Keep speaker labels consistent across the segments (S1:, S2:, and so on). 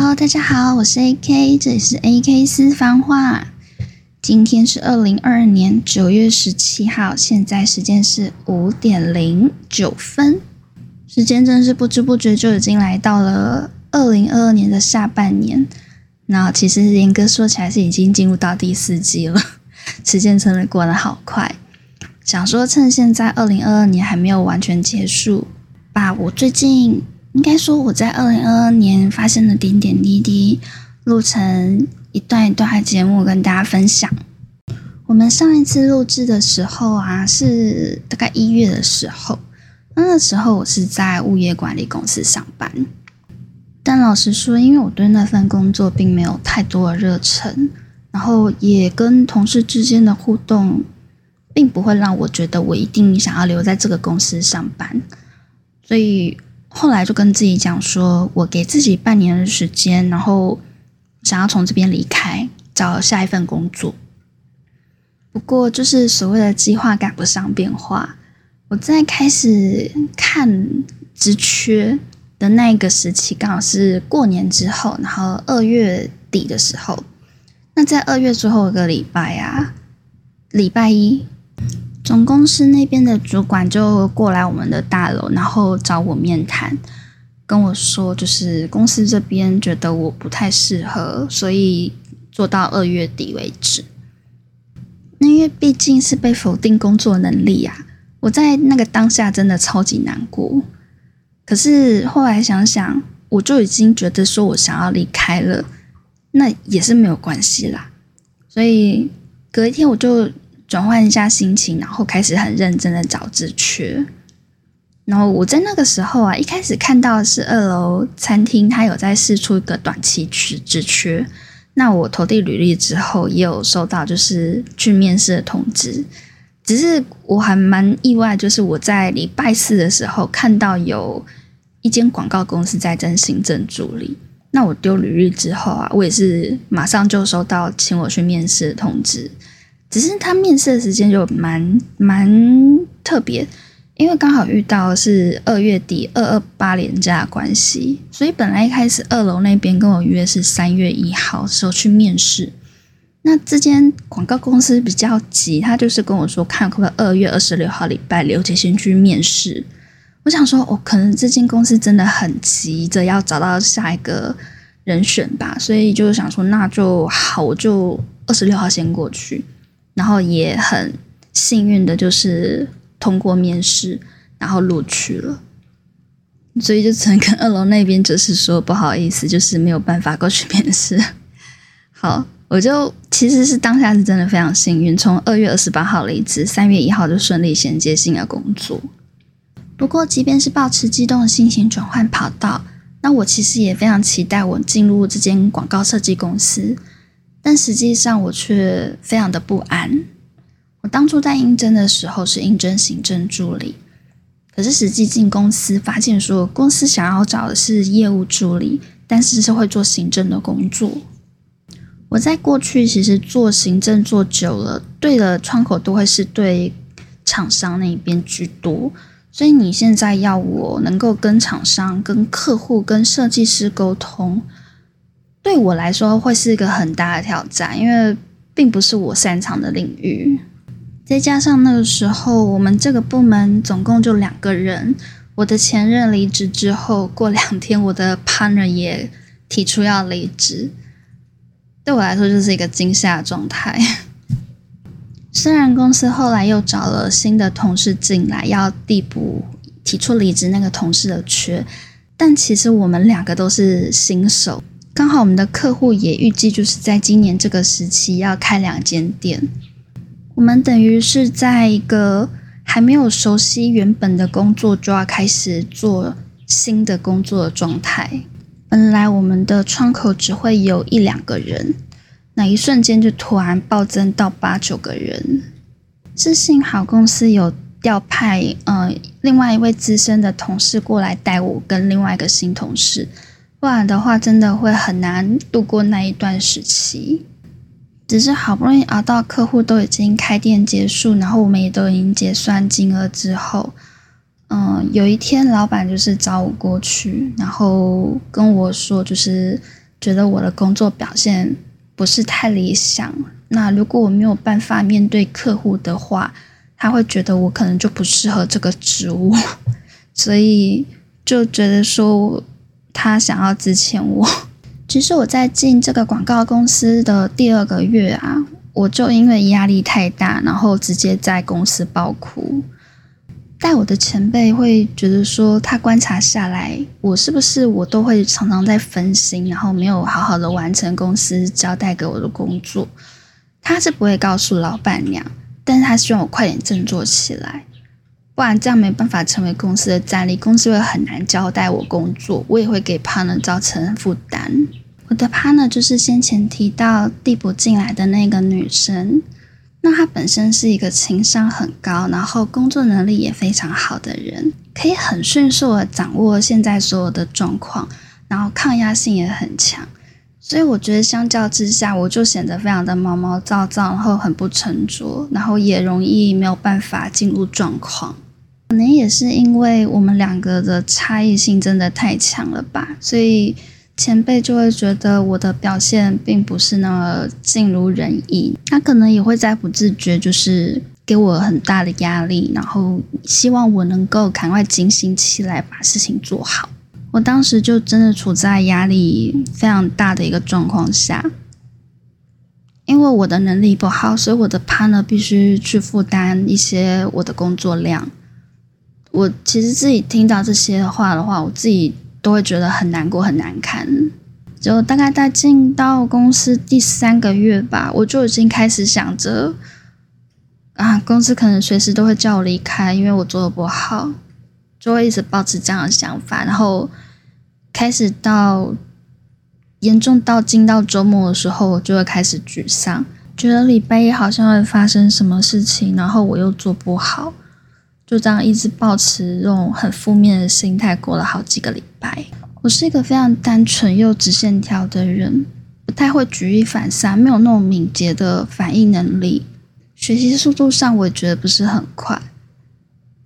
S1: Hello，大家好，我是 AK，这里是 AK 私房话。今天是二零二二年九月十七号，现在时间是五点零九分，时间真是不知不觉就已经来到了二零二二年的下半年。那其实严格说起来是已经进入到第四季了，时间真的过得好快。想说趁现在二零二二年还没有完全结束，把我最近应该说我在二零二二年发生的点点滴滴录成。一段一段的节目跟大家分享。我们上一次录制的时候啊，是大概一月的时候。那个时候我是在物业管理公司上班，但老实说，因为我对那份工作并没有太多的热忱，然后也跟同事之间的互动，并不会让我觉得我一定想要留在这个公司上班。所以后来就跟自己讲说，我给自己半年的时间，然后。想要从这边离开，找下一份工作。不过，就是所谓的计划赶不上变化。我在开始看职缺的那一个时期，刚好是过年之后，然后二月底的时候。那在二月最后一个礼拜啊，礼拜一，总公司那边的主管就过来我们的大楼，然后找我面谈。跟我说，就是公司这边觉得我不太适合，所以做到二月底为止。那因为毕竟是被否定工作能力啊，我在那个当下真的超级难过。可是后来想想，我就已经觉得说我想要离开了，那也是没有关系啦。所以隔一天我就转换一下心情，然后开始很认真的找职缺。然后我在那个时候啊，一开始看到是二楼餐厅，它有在试出一个短期职职缺。那我投递履历之后，也有收到就是去面试的通知。只是我还蛮意外，就是我在礼拜四的时候看到有一间广告公司在征行政助理。那我丢履历之后啊，我也是马上就收到请我去面试的通知。只是他面试的时间就蛮蛮特别。因为刚好遇到是二月底二二八连假的关系，所以本来一开始二楼那边跟我约是三月一号时候去面试。那这间广告公司比较急，他就是跟我说看可不可以二月二十六号礼拜六就先去面试。我想说，哦，可能这间公司真的很急着要找到下一个人选吧，所以就想说那就好，我就二十六号先过去。然后也很幸运的就是。通过面试，然后录取了，所以就只能跟二楼那边就是说不好意思，就是没有办法过去面试。好，我就其实是当下是真的非常幸运，从二月二十八号离职，三月一号就顺利衔接新的工作。不过，即便是保持激动的心情转换跑道，那我其实也非常期待我进入这间广告设计公司，但实际上我却非常的不安。我当初在应征的时候是应征行政助理，可是实际进公司发现说，公司想要找的是业务助理，但是是会做行政的工作。我在过去其实做行政做久了，对的窗口都会是对厂商那边居多，所以你现在要我能够跟厂商、跟客户、跟设计师沟通，对我来说会是一个很大的挑战，因为并不是我擅长的领域。再加上那个时候，我们这个部门总共就两个人。我的前任离职之后，过两天我的 partner 也提出要离职，对我来说就是一个惊吓状态。虽然公司后来又找了新的同事进来，要递补提出离职那个同事的缺，但其实我们两个都是新手。刚好我们的客户也预计就是在今年这个时期要开两间店。我们等于是在一个还没有熟悉原本的工作，就要开始做新的工作的状态。本来我们的窗口只会有一两个人，那一瞬间就突然暴增到八九个人。是幸好公司有调派，呃，另外一位资深的同事过来带我跟另外一个新同事，不然的话真的会很难度过那一段时期。只是好不容易熬到客户都已经开店结束，然后我们也都已经结算金额之后，嗯，有一天老板就是找我过去，然后跟我说，就是觉得我的工作表现不是太理想。那如果我没有办法面对客户的话，他会觉得我可能就不适合这个职务，所以就觉得说他想要支遣我。其实我在进这个广告公司的第二个月啊，我就因为压力太大，然后直接在公司爆哭。带我的前辈会觉得说，他观察下来，我是不是我都会常常在分心，然后没有好好的完成公司交代给我的工作。他是不会告诉老板娘，但是他希望我快点振作起来，不然这样没办法成为公司的战力，公司会很难交代我工作，我也会给 partner 造成负担。我的 partner 就是先前提到递补进来的那个女生。那她本身是一个情商很高，然后工作能力也非常好的人，可以很迅速的掌握现在所有的状况，然后抗压性也很强，所以我觉得相较之下，我就显得非常的毛毛躁躁，然后很不沉着，然后也容易没有办法进入状况。可能也是因为我们两个的差异性真的太强了吧，所以。前辈就会觉得我的表现并不是那么尽如人意，他可能也会在不自觉就是给我很大的压力，然后希望我能够赶快警醒起来，把事情做好。我当时就真的处在压力非常大的一个状况下，因为我的能力不好，所以我的 partner 必须去负担一些我的工作量。我其实自己听到这些话的话，我自己。都会觉得很难过、很难堪。就大概在进到公司第三个月吧，我就已经开始想着，啊，公司可能随时都会叫我离开，因为我做的不好，就会一直保持这样的想法。然后开始到严重到进到周末的时候，我就会开始沮丧，觉得礼拜一好像会发生什么事情，然后我又做不好。就这样一直保持这种很负面的心态，过了好几个礼拜。我是一个非常单纯又直线条的人，不太会举一反三，没有那种敏捷的反应能力。学习速度上，我也觉得不是很快。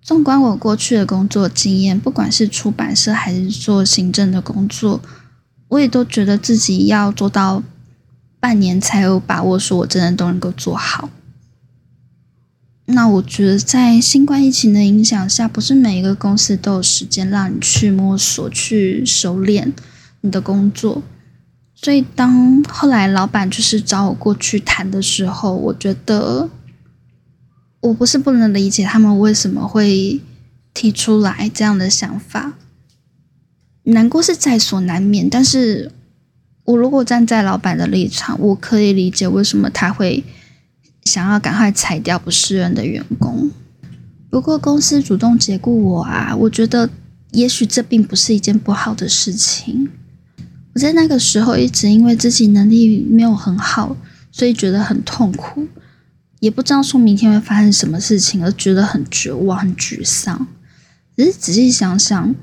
S1: 纵观我过去的工作经验，不管是出版社还是做行政的工作，我也都觉得自己要做到半年才有把握，说我真的都能够做好。那我觉得，在新冠疫情的影响下，不是每一个公司都有时间让你去摸索、去熟练你的工作。所以，当后来老板就是找我过去谈的时候，我觉得我不是不能理解他们为什么会提出来这样的想法，难过是在所难免。但是我如果站在老板的立场，我可以理解为什么他会。想要赶快裁掉不适任的员工，不过公司主动解雇我啊，我觉得也许这并不是一件不好的事情。我在那个时候一直因为自己能力没有很好，所以觉得很痛苦，也不知道说明天会发生什么事情，而觉得很绝望、很沮丧。只是仔细想想，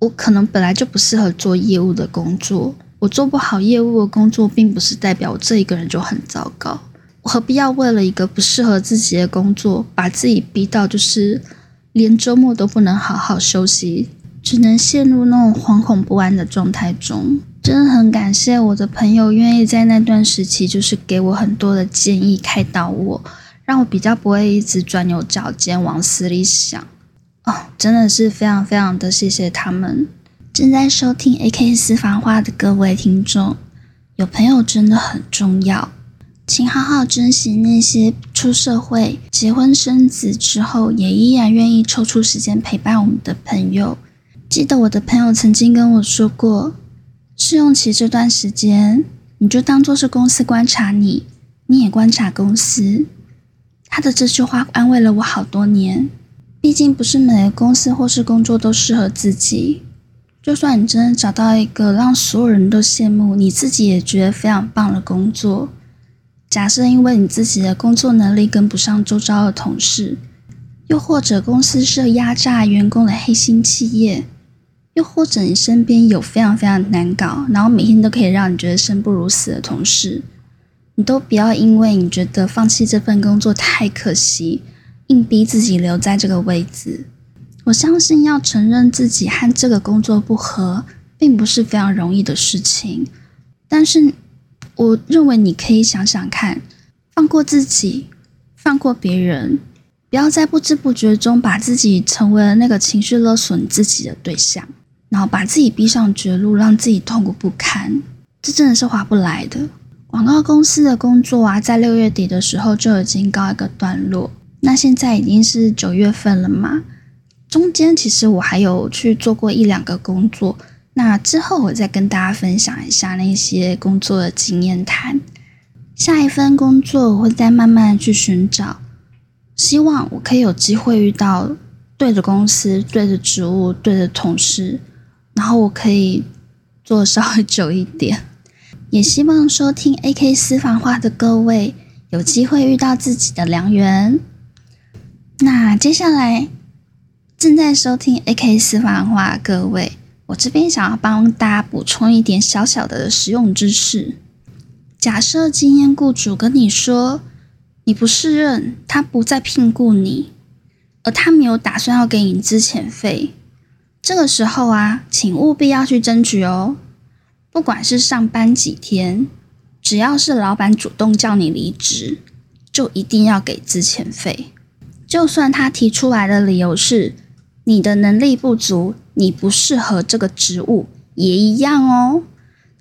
S1: 我可能本来就不适合做业务的工作，我做不好业务的工作，并不是代表我这一个人就很糟糕。何必要为了一个不适合自己的工作，把自己逼到就是连周末都不能好好休息，只能陷入那种惶恐不安的状态中？真的很感谢我的朋友愿意在那段时期，就是给我很多的建议，开导我，让我比较不会一直钻牛角尖往死里想。哦，真的是非常非常的谢谢他们。正在收听 AK 私房话的各位听众，有朋友真的很重要。请好好珍惜那些出社会、结婚生子之后，也依然愿意抽出时间陪伴我们的朋友。记得我的朋友曾经跟我说过，试用期这段时间，你就当做是公司观察你，你也观察公司。他的这句话安慰了我好多年。毕竟不是每个公司或是工作都适合自己。就算你真的找到一个让所有人都羡慕，你自己也觉得非常棒的工作。假设因为你自己的工作能力跟不上周遭的同事，又或者公司是压榨员工的黑心企业，又或者你身边有非常非常难搞，然后每天都可以让你觉得生不如死的同事，你都不要因为你觉得放弃这份工作太可惜，硬逼自己留在这个位置。我相信要承认自己和这个工作不合，并不是非常容易的事情。但是我认为你可以想想看，放过自己，放过别人，不要在不知不觉中把自己成为了那个情绪勒索你自己的对象，然后把自己逼上绝路，让自己痛苦不堪，这真的是划不来的。广告公司的工作啊，在六月底的时候就已经告一个段落。那现在已经是九月份了嘛，中间其实我还有去做过一两个工作。那之后我再跟大家分享一下那些工作的经验谈。下一份工作我会再慢慢去寻找，希望我可以有机会遇到对的公司、对的职务、对的同事，然后我可以做稍微久一点。也希望收听 AK 私房话的各位有机会遇到自己的良缘。那接下来正在收听 AK 私房话各位，我这边想要帮大家补充一点小小的实用知识。假设今天雇主跟你说你不胜任，他不再聘雇你，而他没有打算要给你资遣费，这个时候啊，请务必要去争取哦。不管是上班几天，只要是老板主动叫你离职，就一定要给资遣费。就算他提出来的理由是你的能力不足，你不适合这个职务，也一样哦。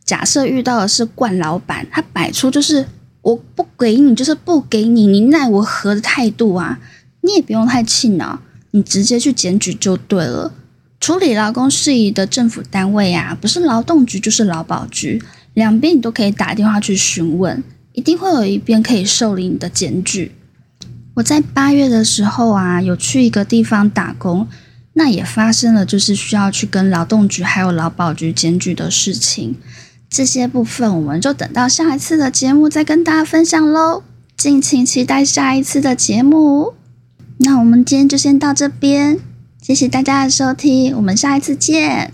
S1: 假设遇到的是惯老板，他摆出就是我不给你，就是不给你，你奈我何的态度啊，你也不用太气恼，你直接去检举就对了。处理劳工事宜的政府单位啊，不是劳动局就是劳保局，两边你都可以打电话去询问，一定会有一边可以受理你的检举。我在八月的时候啊，有去一个地方打工，那也发生了就是需要去跟劳动局还有劳保局检举的事情。这些部分我们就等到下一次的节目再跟大家分享喽，敬请期待下一次的节目。那我们今天就先到这边。谢谢大家的收听，我们下一次见。